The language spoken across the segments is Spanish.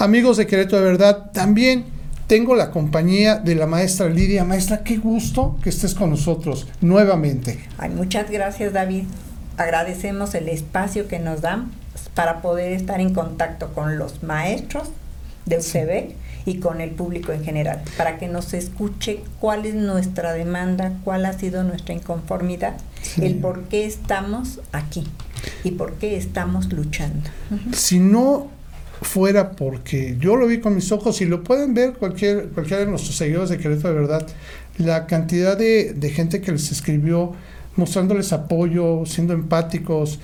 Amigos de Querétaro de Verdad, también tengo la compañía de la maestra Lidia. Maestra, qué gusto que estés con nosotros nuevamente. Ay, muchas gracias, David. Agradecemos el espacio que nos dan para poder estar en contacto con los maestros de UCB y con el público en general, para que nos escuche cuál es nuestra demanda, cuál ha sido nuestra inconformidad, el por qué estamos aquí y por qué estamos luchando. Si no fuera porque yo lo vi con mis ojos y lo pueden ver cualquier, cualquiera de nuestros seguidores de Querétaro de verdad, la cantidad de, de gente que les escribió mostrándoles apoyo, siendo empáticos.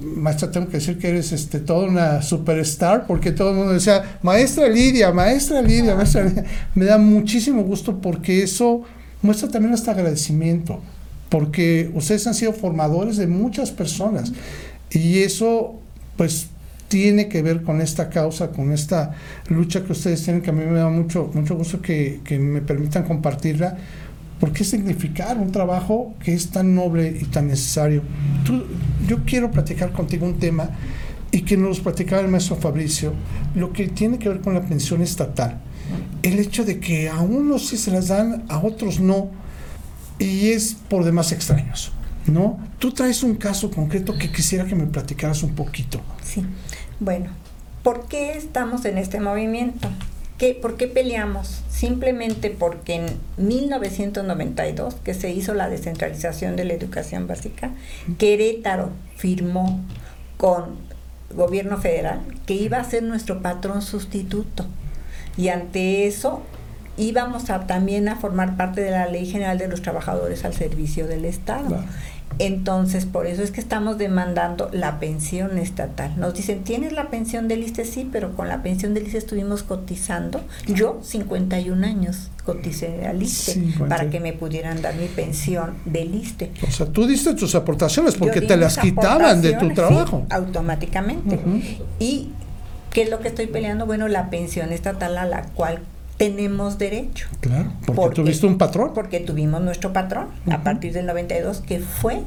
Maestra, tengo que decir que eres este, toda una superstar, porque todo el mundo decía, maestra Lidia, maestra Lidia, maestra Lidia. Me da muchísimo gusto porque eso muestra también este agradecimiento, porque ustedes han sido formadores de muchas personas y eso, pues, tiene que ver con esta causa, con esta lucha que ustedes tienen, que a mí me da mucho, mucho gusto que, que me permitan compartirla, porque es significar un trabajo que es tan noble y tan necesario. Tú, yo quiero platicar contigo un tema y que nos platicaba el maestro Fabricio, lo que tiene que ver con la pensión estatal. El hecho de que a unos sí se las dan, a otros no, y es por demás extraños. ¿No? Tú traes un caso concreto que quisiera que me platicaras un poquito. Sí. Bueno, ¿por qué estamos en este movimiento? ¿Qué, ¿Por qué peleamos? Simplemente porque en 1992, que se hizo la descentralización de la educación básica, Querétaro firmó con gobierno federal que iba a ser nuestro patrón sustituto. Y ante eso íbamos a, también a formar parte de la Ley General de los Trabajadores al Servicio del Estado. Claro. Entonces, por eso es que estamos demandando la pensión estatal. Nos dicen, ¿tienes la pensión del ISTE? Sí, pero con la pensión del ISTE estuvimos cotizando. Yo, 51 años, coticé al ISTE 50. para que me pudieran dar mi pensión del ISTE. O sea, tú diste tus aportaciones porque te las quitaban de tu trabajo. Sí, automáticamente. Uh -huh. Y ¿qué es lo que estoy peleando? Bueno, la pensión estatal a la cual tenemos derecho. Claro, porque, porque tuviste un patrón. Porque tuvimos nuestro patrón uh -huh. a partir del 92, que fue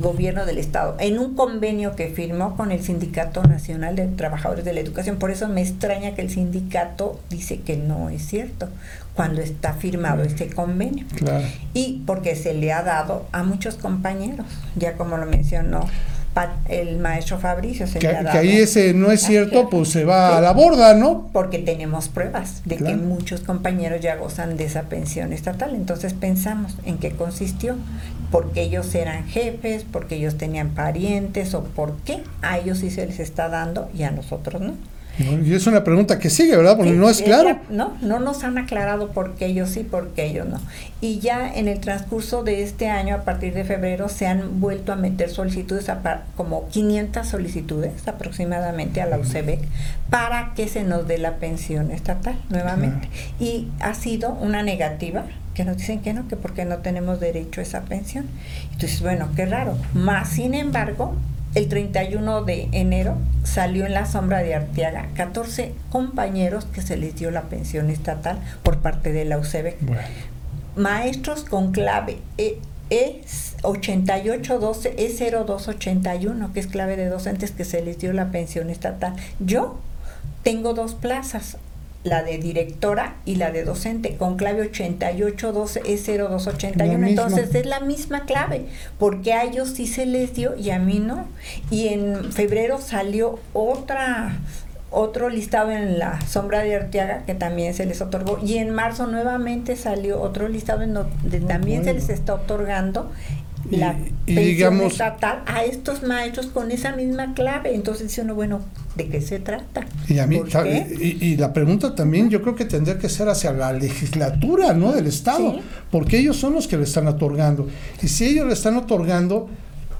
gobierno del Estado, en un convenio que firmó con el Sindicato Nacional de Trabajadores de la Educación. Por eso me extraña que el sindicato dice que no es cierto cuando está firmado este convenio. Claro. Y porque se le ha dado a muchos compañeros, ya como lo mencionó el maestro Fabricio. Se que, le ha dado, que ahí ese no es cierto, pues se va sí, a la borda, ¿no? Porque tenemos pruebas de claro. que muchos compañeros ya gozan de esa pensión estatal. Entonces pensamos en qué consistió, porque ellos eran jefes, porque ellos tenían parientes o por qué a ellos sí se les está dando y a nosotros no. Y es una pregunta que sigue, ¿verdad? Porque sí, no es claro. No, no nos han aclarado por qué ellos sí, por qué ellos no. Y ya en el transcurso de este año, a partir de febrero, se han vuelto a meter solicitudes, a como 500 solicitudes aproximadamente a la UCB, para que se nos dé la pensión estatal nuevamente. Claro. Y ha sido una negativa que nos dicen que no, que porque no tenemos derecho a esa pensión. Entonces, bueno, qué raro. Más, sin embargo, el 31 de enero salió en la sombra de Arteaga 14 compañeros que se les dio la pensión estatal por parte de la UCB. Bueno. Maestros con clave E, e 8812 E0281, que es clave de docentes que se les dio la pensión estatal. Yo tengo dos plazas, la de directora y la de docente con clave 8812E0281. Entonces es la misma clave, porque a ellos sí se les dio y a mí no. Y en febrero salió otra otro listado en la sombra de Arteaga que también se les otorgó y en marzo nuevamente salió otro listado en donde también bueno. se les está otorgando la y, pensión digamos, estatal a estos maestros con esa misma clave. Entonces dice uno, bueno, ¿de qué se trata? Y, a mí, y, y, la pregunta también yo creo que tendría que ser hacia la legislatura, ¿no? Del Estado, ¿Sí? porque ellos son los que le están otorgando. Y si ellos le están otorgando,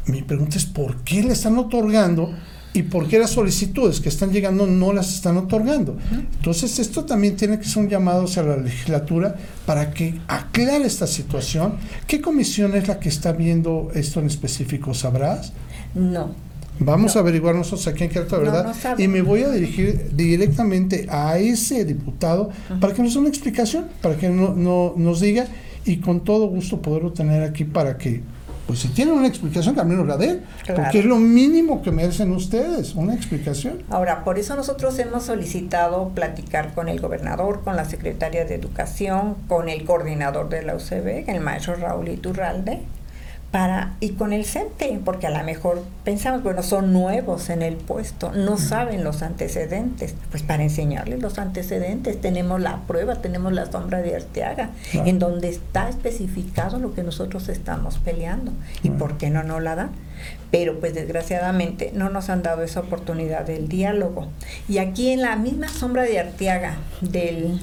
mi pregunta es, ¿por qué le están otorgando? Y por qué las solicitudes que están llegando no las están otorgando. Entonces, esto también tiene que ser un llamado hacia la legislatura para que aclare esta situación. ¿Qué comisión es la que está viendo esto en específico? ¿Sabrás? No. Vamos no. a averiguar nosotros aquí en Querétaro, ¿verdad? No, no y me voy a dirigir directamente a ese diputado para que nos dé una explicación, para que no, no, nos diga y con todo gusto poderlo tener aquí para que pues si tienen una explicación, también nos la den, porque es lo mínimo que merecen ustedes, una explicación. Ahora, por eso nosotros hemos solicitado platicar con el gobernador, con la secretaria de Educación, con el coordinador de la UCB, el maestro Raúl Iturralde, para y con el CENTE, porque a lo mejor pensamos, bueno, son nuevos en el puesto, no saben los antecedentes, pues para enseñarles los antecedentes tenemos la prueba, tenemos la sombra de Arteaga, en donde está especificado lo que nosotros estamos peleando y por qué no nos la dan pero pues desgraciadamente no nos han dado esa oportunidad del diálogo. Y aquí en la misma sombra de Arteaga del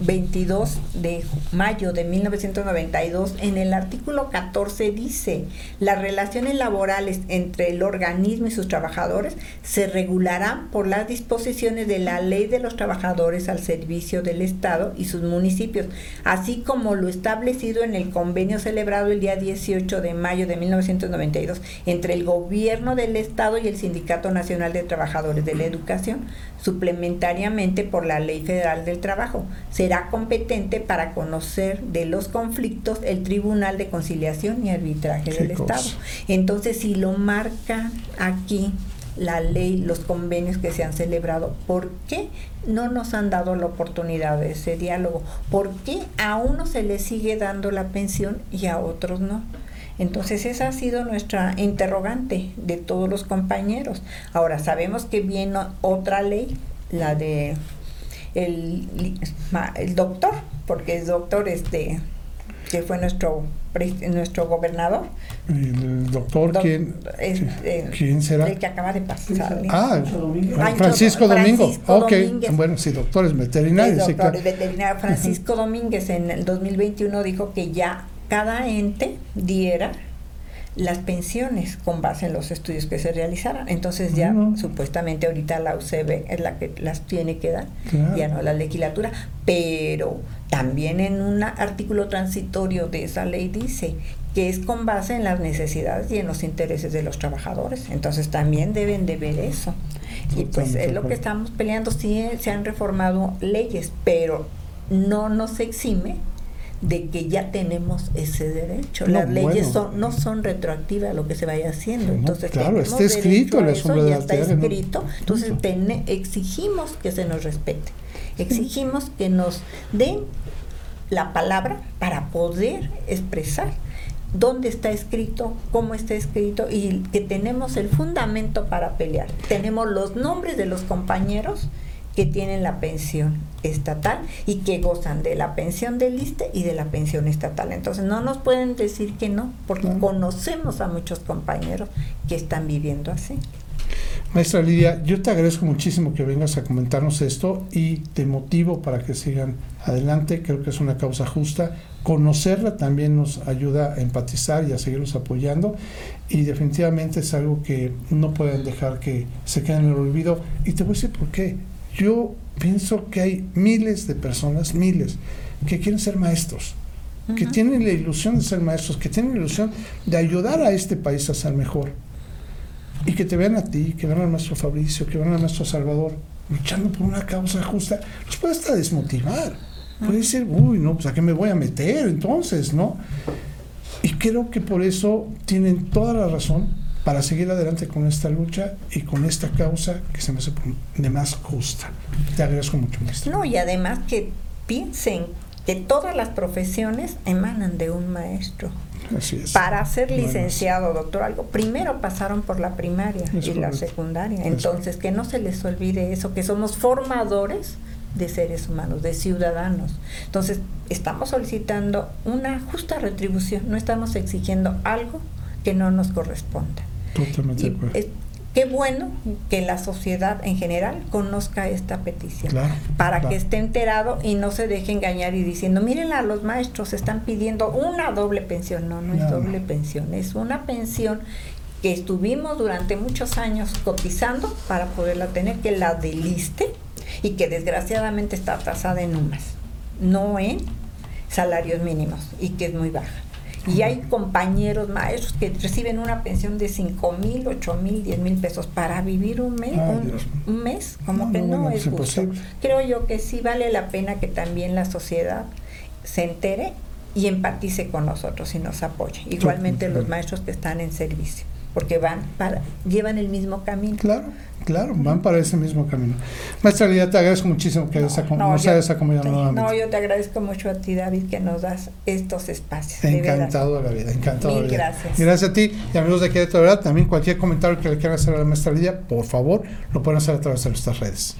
22 de mayo de 1992, en el artículo 14 dice, las relaciones laborales entre el organismo y sus trabajadores se regularán por las disposiciones de la ley de los trabajadores al servicio del Estado y sus municipios, así como lo establecido en el convenio celebrado el día 18 de mayo de 1992 entre el gobierno del Estado y el Sindicato Nacional de Trabajadores de la Educación, suplementariamente por la Ley Federal del Trabajo. Será competente para conocer de los conflictos el Tribunal de Conciliación y Arbitraje del Estado. Entonces, si lo marca aquí la ley, los convenios que se han celebrado, ¿por qué no nos han dado la oportunidad de ese diálogo? ¿Por qué a uno se le sigue dando la pensión y a otros no? Entonces esa ha sido nuestra interrogante de todos los compañeros. Ahora sabemos que viene otra ley, la de el, el doctor, porque es doctor este que fue nuestro nuestro gobernador. ¿El doctor quién, eh, quién será? El que acaba de pasar. Ah, Francisco Domingo. Francisco ok, bueno, sí, doctores veterinarios. El doctor veterinario Francisco Domínguez en el 2021 dijo que ya cada ente diera las pensiones con base en los estudios que se realizaran. Entonces ya supuestamente ahorita la UCB es la que las tiene que dar, ya no la legislatura, pero también en un artículo transitorio de esa ley dice que es con base en las necesidades y en los intereses de los trabajadores. Entonces también deben de ver eso. Y pues es lo que estamos peleando. Sí se han reformado leyes, pero no nos exime de que ya tenemos ese derecho. Las leyes son, no son retroactivas a lo que se vaya haciendo. Entonces, claro, está escrito la ya está escrito. Entonces, exigimos que se nos respete. Exigimos que nos den la palabra para poder expresar dónde está escrito, cómo está escrito y que tenemos el fundamento para pelear. Tenemos los nombres de los compañeros que tienen la pensión estatal y que gozan de la pensión del ISTE y de la pensión estatal. Entonces no nos pueden decir que no, porque conocemos a muchos compañeros que están viviendo así. Maestra Lidia, yo te agradezco muchísimo que vengas a comentarnos esto y te motivo para que sigan adelante. Creo que es una causa justa. Conocerla también nos ayuda a empatizar y a seguirlos apoyando. Y definitivamente es algo que no pueden dejar que se quede en el olvido. Y te voy a decir por qué yo pienso que hay miles de personas, miles, que quieren ser maestros, que tienen la ilusión de ser maestros, que tienen la ilusión de ayudar a este país a ser mejor. Y que te vean a ti, que vean al maestro Fabricio, que vean al maestro Salvador, luchando por una causa justa, los puede hasta desmotivar. Puede decir, uy, no, pues a qué me voy a meter entonces, ¿no? Y creo que por eso tienen toda la razón para seguir adelante con esta lucha y con esta causa que se me hace de más justa. Te agradezco mucho, maestro. No, y además que piensen que todas las profesiones emanan de un maestro. Así es. Para ser licenciado, doctor, algo, primero pasaron por la primaria y la secundaria. Entonces, que no se les olvide eso, que somos formadores de seres humanos, de ciudadanos. Entonces, estamos solicitando una justa retribución, no estamos exigiendo algo que no nos corresponda. Totalmente qué bueno que la sociedad en general conozca esta petición para que esté enterado y no se deje engañar y diciendo, miren a los maestros están pidiendo una doble pensión. No, no, es doble pensión, es una pensión que estuvimos durante muchos años cotizando para poderla tener, que la deliste y que desgraciadamente está tasada en UMAS, no en salarios mínimos y que es muy baja. Y hay compañeros maestros que reciben una pensión de 5 mil, 8 mil, 10 mil pesos para vivir un mes, un, mes como que no, es justo. Creo yo que sí vale la pena que también la sociedad se entere y empatice con nosotros y nos apoye. Igualmente los maestros que están en servicio, porque van para, llevan el mismo camino. Claro, claro, van para ese mismo camino. Maestra Lidia, te agradezco muchísimo que no, nos hayas acompañado nuevamente. No, yo te agradezco mucho a ti, David, que nos das estos espacios. Encantado de, la vida, encantado Mil de la vida. gracias. Gracias a ti y amigos de aquí de verdad. También cualquier comentario que le quieran hacer a la maestra Lidia, por favor, lo pueden hacer a través de nuestras redes.